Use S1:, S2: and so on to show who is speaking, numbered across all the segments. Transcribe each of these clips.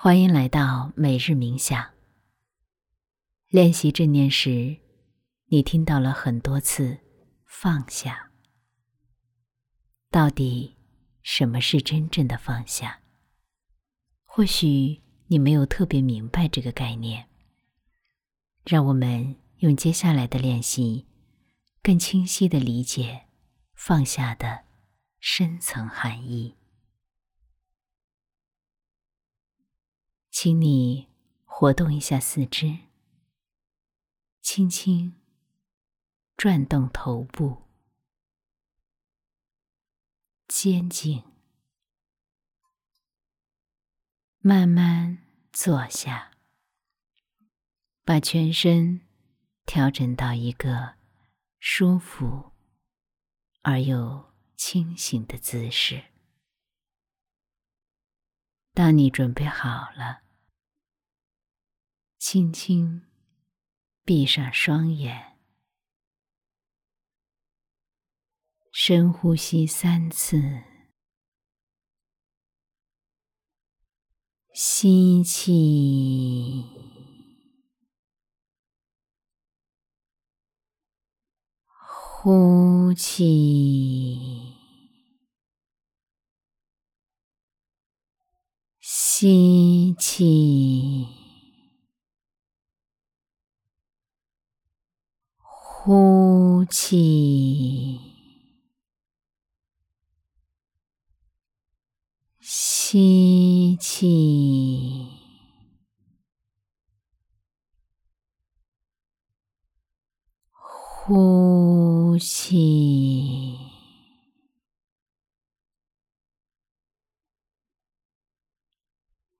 S1: 欢迎来到每日冥想。练习正念时，你听到了很多次“放下”。到底什么是真正的放下？或许你没有特别明白这个概念。让我们用接下来的练习，更清晰的理解放下的深层含义。请你活动一下四肢，轻轻转动头部，肩颈，慢慢坐下，把全身调整到一个舒服而又清醒的姿势。当你准备好了。轻轻闭上双眼，深呼吸三次，吸气，呼气，吸气。呼气，吸气，呼气，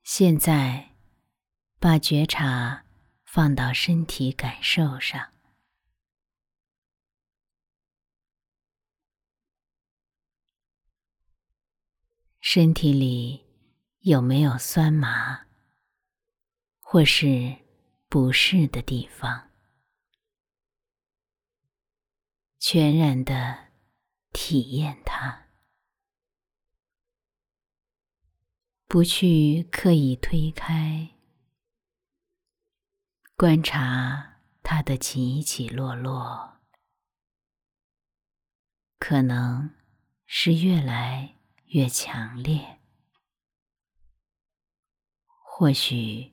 S1: 现在把觉察放到身体感受上。身体里有没有酸麻或是不适的地方？全然的体验它，不去刻意推开，观察它的起起落落，可能是越来。越强烈，或许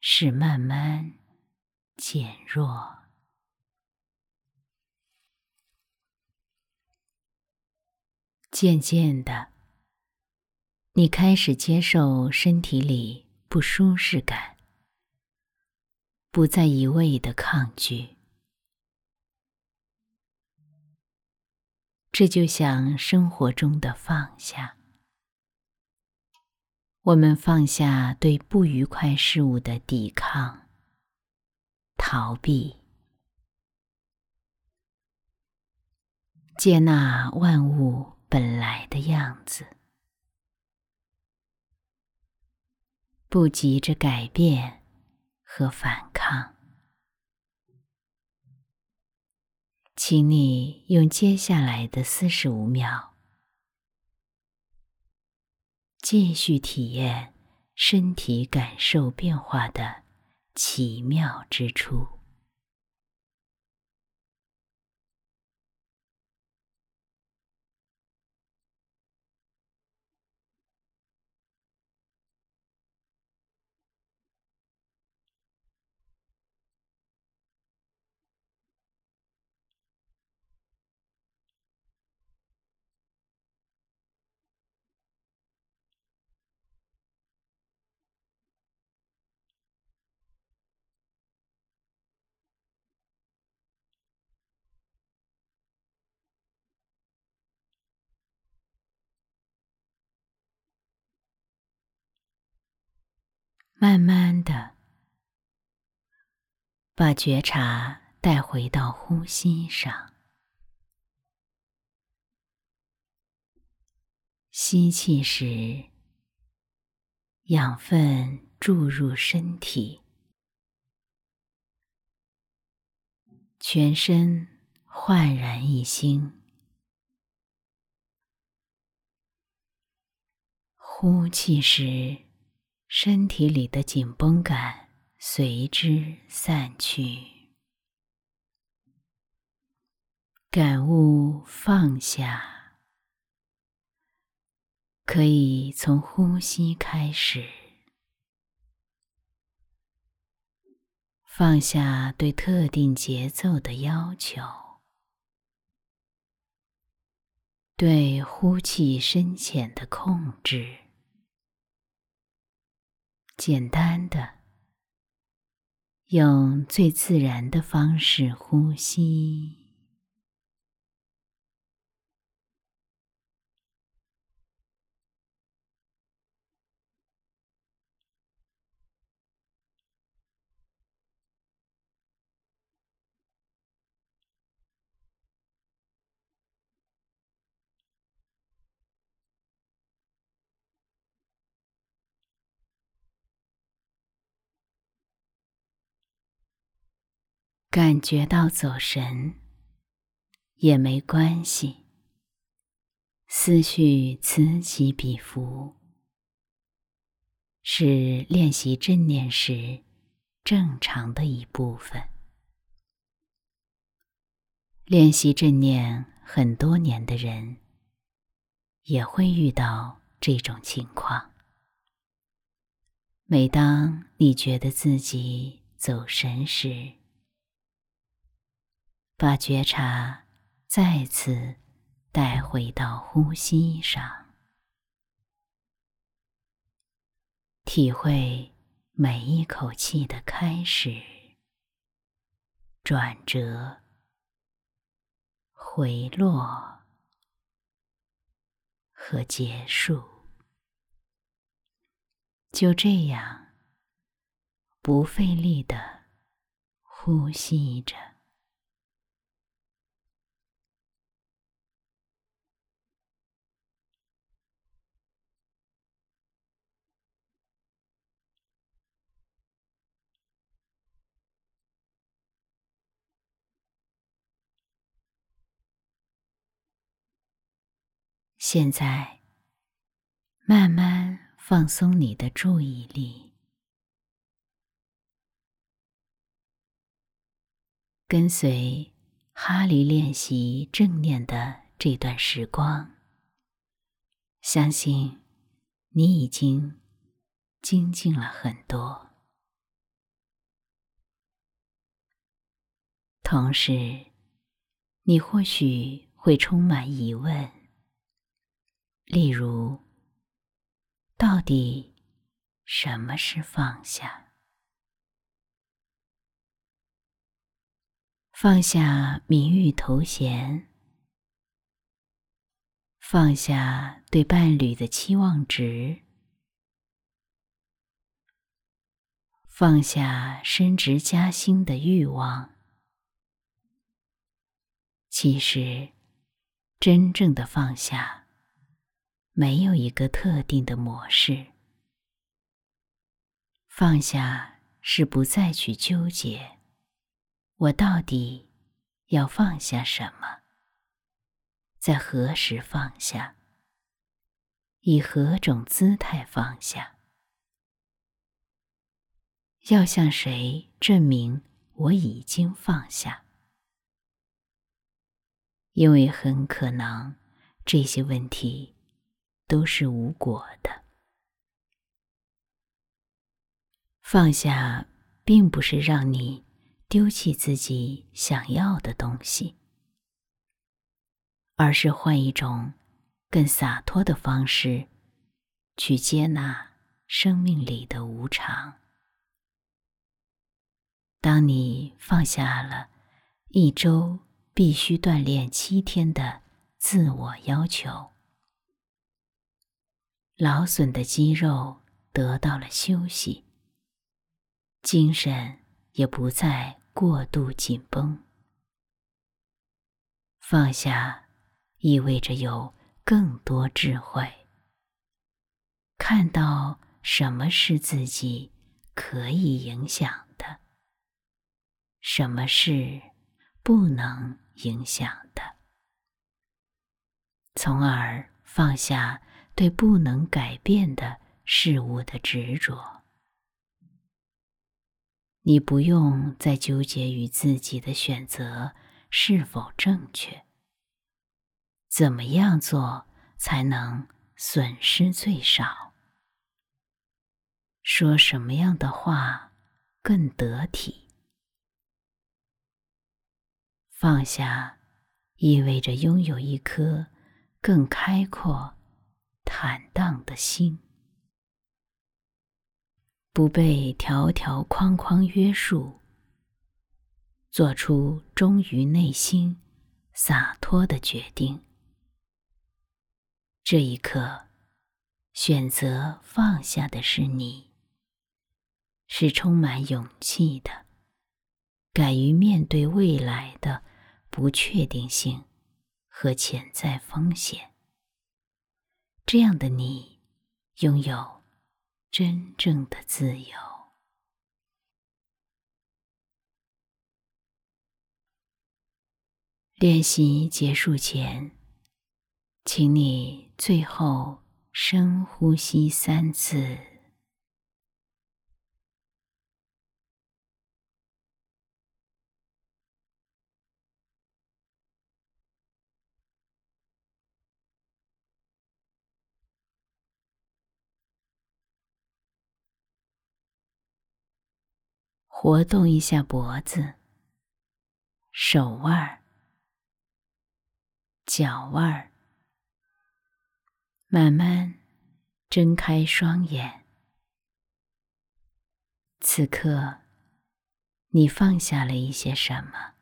S1: 是慢慢减弱。渐渐的，你开始接受身体里不舒适感，不再一味的抗拒。这就像生活中的放下，我们放下对不愉快事物的抵抗、逃避，接纳万物本来的样子，不急着改变和反抗。请你用接下来的四十五秒，继续体验身体感受变化的奇妙之处。慢慢的，把觉察带回到呼吸上。吸气时，养分注入身体，全身焕然一新。呼气时。身体里的紧绷感随之散去，感悟放下，可以从呼吸开始，放下对特定节奏的要求，对呼气深浅的控制。简单的，用最自然的方式呼吸。感觉到走神也没关系，思绪此起彼伏是练习正念时正常的一部分。练习正念很多年的人也会遇到这种情况。每当你觉得自己走神时，把觉察再次带回到呼吸上，体会每一口气的开始、转折、回落和结束。就这样，不费力的呼吸着。现在，慢慢放松你的注意力，跟随哈利练习正念的这段时光，相信你已经精进了很多。同时，你或许会充满疑问。例如，到底什么是放下？放下名誉头衔，放下对伴侣的期望值，放下升职加薪的欲望。其实，真正的放下。没有一个特定的模式。放下是不再去纠结，我到底要放下什么，在何时放下，以何种姿态放下，要向谁证明我已经放下？因为很可能这些问题。都是无果的。放下，并不是让你丢弃自己想要的东西，而是换一种更洒脱的方式，去接纳生命里的无常。当你放下了一周必须锻炼七天的自我要求。劳损的肌肉得到了休息，精神也不再过度紧绷。放下意味着有更多智慧，看到什么是自己可以影响的，什么是不能影响的，从而放下。对不能改变的事物的执着。你不用再纠结于自己的选择是否正确，怎么样做才能损失最少？说什么样的话更得体？放下，意味着拥有一颗更开阔、坦荡的心。不被条条框框约束，做出忠于内心、洒脱的决定。这一刻，选择放下的是你，是充满勇气的，敢于面对未来的不确定性和潜在风险。这样的你，拥有。真正的自由。练习结束前，请你最后深呼吸三次。活动一下脖子、手腕、脚腕，慢慢睁开双眼。此刻，你放下了一些什么？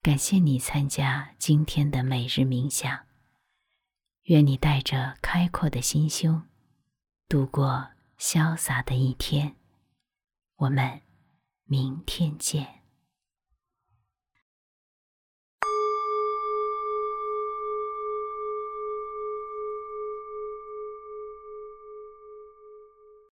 S1: 感谢你参加今天的每日冥想。愿你带着开阔的心胸度过。潇洒的一天，我们明天见。